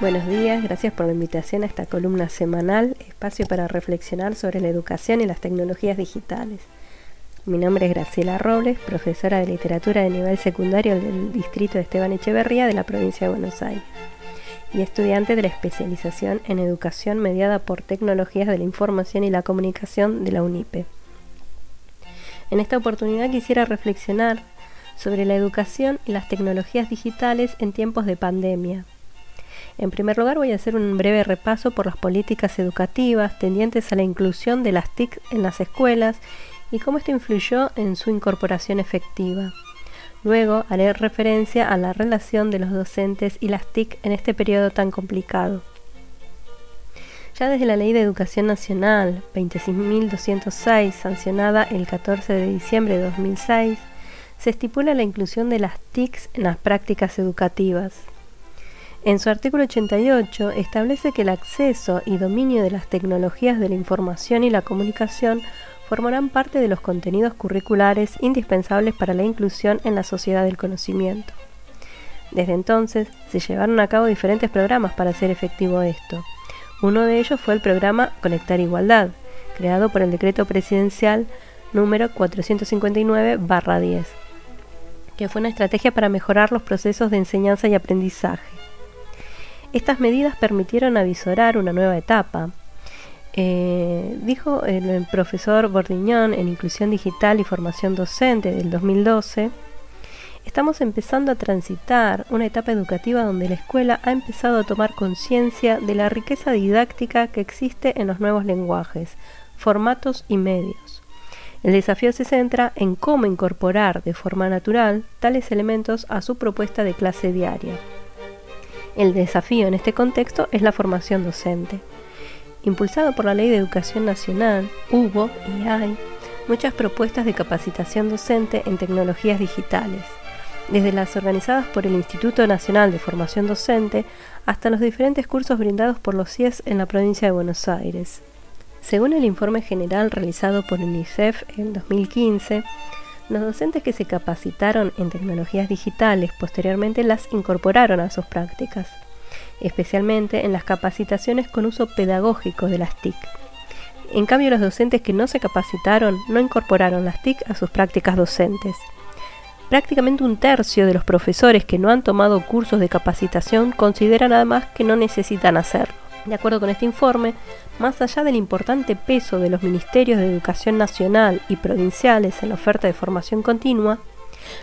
Buenos días, gracias por la invitación a esta columna semanal, espacio para reflexionar sobre la educación y las tecnologías digitales. Mi nombre es Graciela Robles, profesora de literatura de nivel secundario del distrito de Esteban Echeverría de la provincia de Buenos Aires y estudiante de la especialización en educación mediada por tecnologías de la información y la comunicación de la UNIPE. En esta oportunidad quisiera reflexionar sobre la educación y las tecnologías digitales en tiempos de pandemia en primer lugar voy a hacer un breve repaso por las políticas educativas tendientes a la inclusión de las TIC en las escuelas y cómo esto influyó en su incorporación efectiva. Luego haré referencia a la relación de los docentes y las TIC en este periodo tan complicado. Ya desde la Ley de Educación Nacional 26.206, sancionada el 14 de diciembre de 2006, se estipula la inclusión de las TICs en las prácticas educativas. En su artículo 88 establece que el acceso y dominio de las tecnologías de la información y la comunicación formarán parte de los contenidos curriculares indispensables para la inclusión en la sociedad del conocimiento. Desde entonces se llevaron a cabo diferentes programas para hacer efectivo esto. Uno de ellos fue el programa Conectar Igualdad, creado por el decreto presidencial número 459-10, que fue una estrategia para mejorar los procesos de enseñanza y aprendizaje. Estas medidas permitieron avisorar una nueva etapa. Eh, dijo el, profesor Bordiñón en Inclusión Digital y Formación Docente del 2012, estamos empezando a transitar una etapa educativa donde la escuela ha empezado a tomar conciencia de la riqueza didáctica que existe en los nuevos lenguajes, formatos y medios. El desafío se centra en cómo incorporar de forma natural tales elementos a su propuesta de clase diaria. El desafío en este contexto es la formación docente. Impulsado por la Ley de Educación Nacional, hubo y hay muchas propuestas de capacitación docente en tecnologías digitales, desde las organizadas por el Instituto Nacional de Formación Docente hasta los diferentes cursos brindados por los CIES en la provincia de Buenos Aires. Según el informe general realizado por UNICEF en 2015, los docentes que se capacitaron en tecnologías digitales posteriormente las incorporaron a sus prácticas, especialmente en las capacitaciones con uso pedagógico de las TIC. En cambio, los docentes que no se capacitaron no incorporaron las TIC a sus prácticas docentes. Prácticamente un tercio de los profesores que no han tomado cursos de capacitación consideran además que no necesitan hacerlo. De acuerdo con este informe, más allá del importante peso de los ministerios de educación nacional y provinciales en la oferta de formación continua,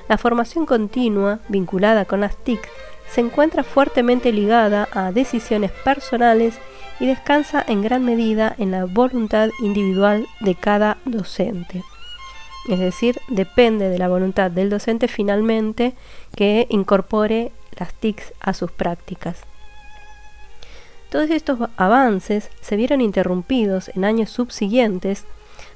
la formación continua vinculada con las TIC se encuentra fuertemente ligada a decisiones personales y descansa en gran medida en la voluntad individual de cada docente. Es decir, depende de la voluntad del docente finalmente que incorpore las TICs a sus prácticas. Todos estos avances se vieron interrumpidos en años subsiguientes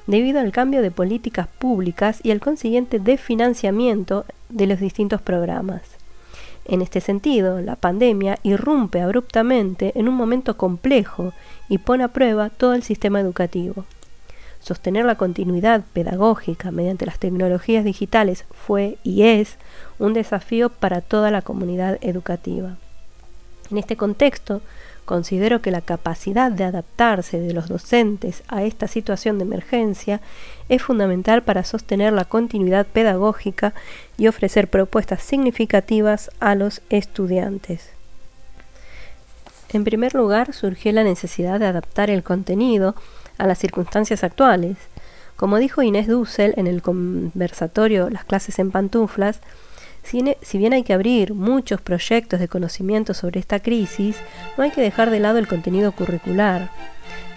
debido al cambio de políticas públicas y al consiguiente desfinanciamiento de los distintos programas. En este sentido, la pandemia irrumpe abruptamente en un momento complejo y pone a prueba todo el sistema educativo. Sostener la continuidad pedagógica mediante las tecnologías digitales fue y es un desafío para toda la comunidad educativa. En este contexto, Considero que la capacidad de adaptarse de los docentes a esta situación de emergencia es fundamental para sostener la continuidad pedagógica y ofrecer propuestas significativas a los estudiantes. En primer lugar, surgió la necesidad de adaptar el contenido a las circunstancias actuales. Como dijo Inés Dussel en el conversatorio Las clases en pantuflas, si, bien hay que abrir muchos proyectos de conocimiento sobre esta crisis, no hay que dejar de lado el contenido curricular.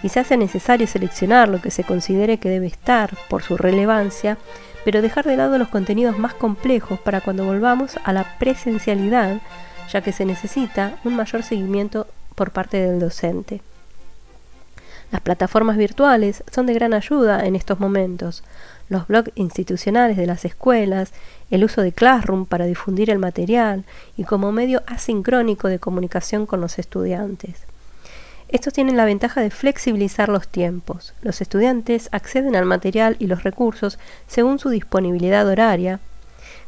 Quizás sea necesario seleccionar lo que se considere que debe estar por su relevancia, pero dejar de lado los contenidos más complejos para cuando volvamos a la presencialidad, ya que se necesita un mayor seguimiento por parte del docente. Las plataformas virtuales son de gran ayuda en estos momentos. Los blogs institucionales de las escuelas, el uso de Classroom para difundir el material y como medio asincrónico de comunicación con los estudiantes. Estos tienen la ventaja de flexibilizar los tiempos. Los estudiantes acceden al material y los recursos según su disponibilidad horaria.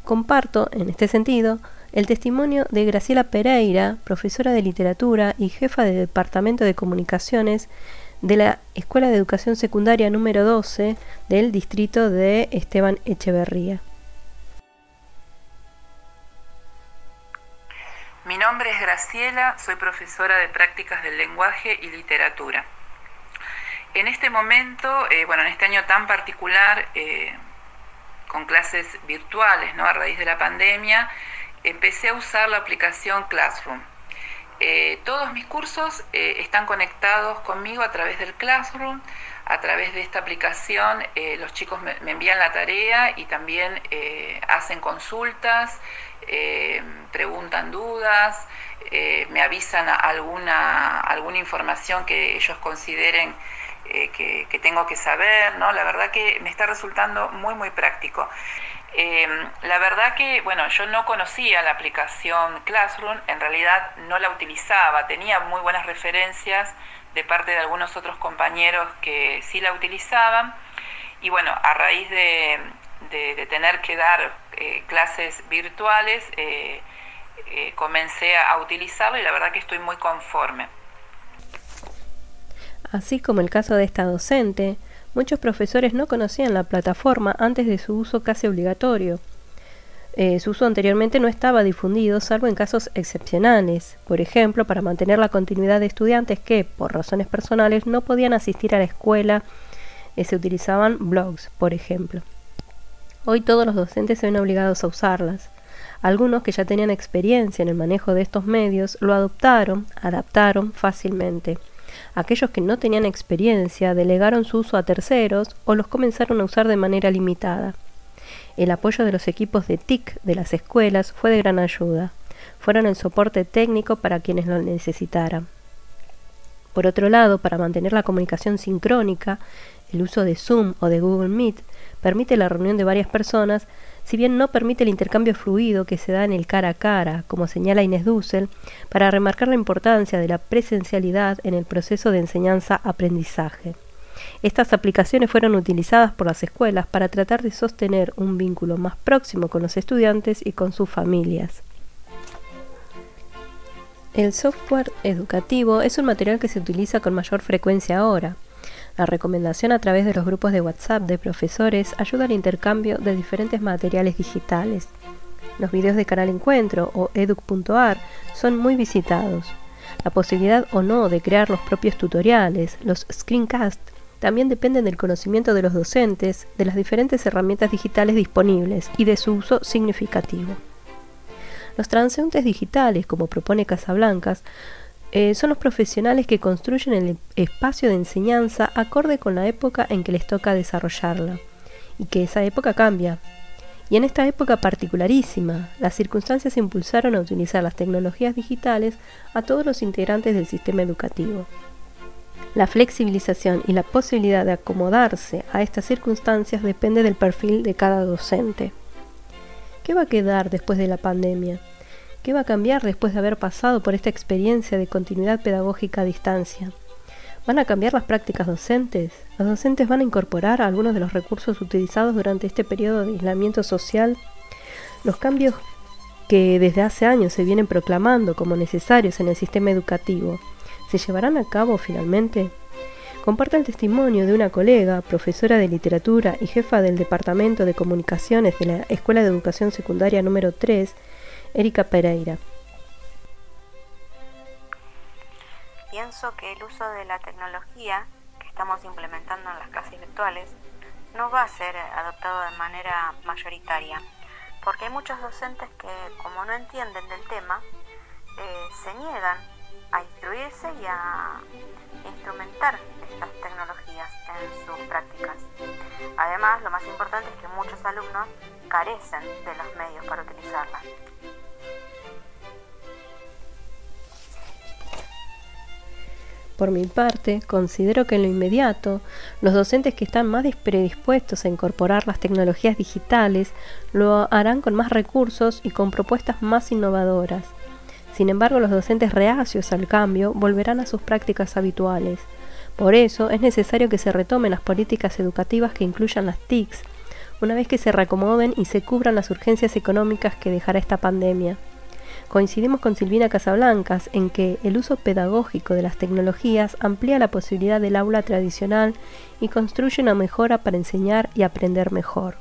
Comparto, en este sentido, el testimonio de Graciela Pereira, profesora de literatura y jefa de Departamento de Comunicaciones de la Escuela de Educación Secundaria número 12 del distrito de Esteban Echeverría. Mi nombre es Graciela, soy profesora de prácticas del lenguaje y literatura. En este momento, eh, bueno, en este año tan particular, eh, con clases virtuales, ¿no? A raíz de la pandemia, empecé a usar la aplicación Classroom. Eh, todos mis cursos están conectados conmigo a través del Classroom. A través de esta aplicación los chicos me, envían la tarea y también hacen consultas, preguntan dudas, me avisan alguna, alguna información que ellos consideren eh, que, tengo que saber, ¿no? La verdad que me está resultando muy, muy práctico. Em, la verdad que, bueno, yo no conocía la aplicación Classroom, en realidad no la utilizaba, tenía muy buenas referencias de parte de algunos otros compañeros que sí la utilizaban. Y bueno, a raíz de, tener que dar eh, clases virtuales, eh, comencé a utilizarlo y la verdad que estoy muy conforme. Así como el caso de esta docente, muchos profesores no conocían la plataforma antes de su uso casi obligatorio. Eh, su uso anteriormente no estaba difundido salvo en casos excepcionales, por ejemplo, para mantener la continuidad de estudiantes que, por razones personales, no podían asistir a la escuela, eh, se utilizaban blogs, por ejemplo. Hoy todos los docentes se ven obligados a usarlas. Algunos que ya tenían experiencia en el manejo de estos medios lo adoptaron, adaptaron fácilmente. Aquellos que no tenían experiencia delegaron su uso a terceros o los comenzaron a usar de manera limitada. El apoyo de los equipos de TIC de las escuelas fue de gran ayuda. Fueron el soporte técnico para quienes lo necesitaran. Por otro lado, para mantener la comunicación sincrónica, el uso de Zoom o de Google Meet permite la reunión de varias personas si bien no permite el intercambio fluido que se da en el cara a cara, como señala Inés Dussel, para remarcar la importancia de la presencialidad en el proceso de enseñanza-aprendizaje. Estas aplicaciones fueron utilizadas por las escuelas para tratar de sostener un vínculo más próximo con los estudiantes y con sus familias. El software educativo es un material que se utiliza con mayor frecuencia ahora, la recomendación a través de los grupos de WhatsApp de profesores ayuda al intercambio de diferentes materiales digitales. Los videos de Canal Encuentro o educ.ar son muy visitados. La posibilidad o no de crear los propios tutoriales, los screencasts, también dependen del conocimiento de los docentes de las diferentes herramientas digitales disponibles y de su uso significativo. Los transeúntes digitales, como propone Casablancas, eh, son los profesionales que construyen el espacio de enseñanza acorde con la época en que les toca desarrollarla, y que esa época cambia. Y en esta época particularísima, las circunstancias impulsaron a utilizar las tecnologías digitales a todos los integrantes del sistema educativo. La flexibilización y la posibilidad de acomodarse a estas circunstancias depende del perfil de cada docente. ¿Qué va a quedar después de la pandemia? ¿Qué va a cambiar después de haber pasado por esta experiencia de continuidad pedagógica a distancia? ¿Van a cambiar las prácticas docentes? ¿Los docentes van a incorporar algunos de los recursos utilizados durante este periodo de aislamiento social? Los cambios que desde hace años se vienen proclamando como necesarios en el sistema educativo, ¿se llevarán a cabo finalmente? Comparta el testimonio de una colega, profesora de literatura y jefa del Departamento de Comunicaciones de la Escuela de Educación Secundaria número 3, Erika Pereira. Pienso que el uso de la tecnología que estamos implementando en las clases virtuales no va a ser adoptado de manera mayoritaria, porque hay muchos docentes que, como no entienden del tema, eh, se niegan a instruirse y a instrumentar estas tecnologías en sus prácticas. Además, lo más importante es que muchos alumnos carecen de los medios para utilizarlas. Por mi parte, considero que en lo inmediato, los docentes que están más predispuestos a incorporar las tecnologías digitales lo harán con más recursos y con propuestas más innovadoras. Sin embargo, los docentes reacios al cambio volverán a sus prácticas habituales. Por eso, es necesario que se retomen las políticas educativas que incluyan las TICs, una vez que se reacomoden y se cubran las urgencias económicas que dejará esta pandemia. Coincidimos con Silvina Casablancas en que el uso pedagógico de las tecnologías amplía la posibilidad del aula tradicional y construye una mejora para enseñar y aprender mejor.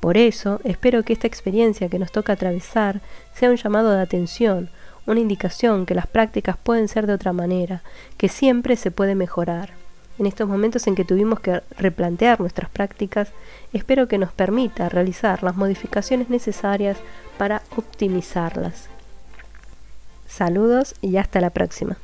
Por eso, espero que esta experiencia que nos toca atravesar sea un llamado de atención, una indicación que las prácticas pueden ser de otra manera, que siempre se puede mejorar. En estos momentos en que tuvimos que replantear nuestras prácticas, espero que nos permita realizar las modificaciones necesarias para optimizarlas. Saludos y hasta la próxima.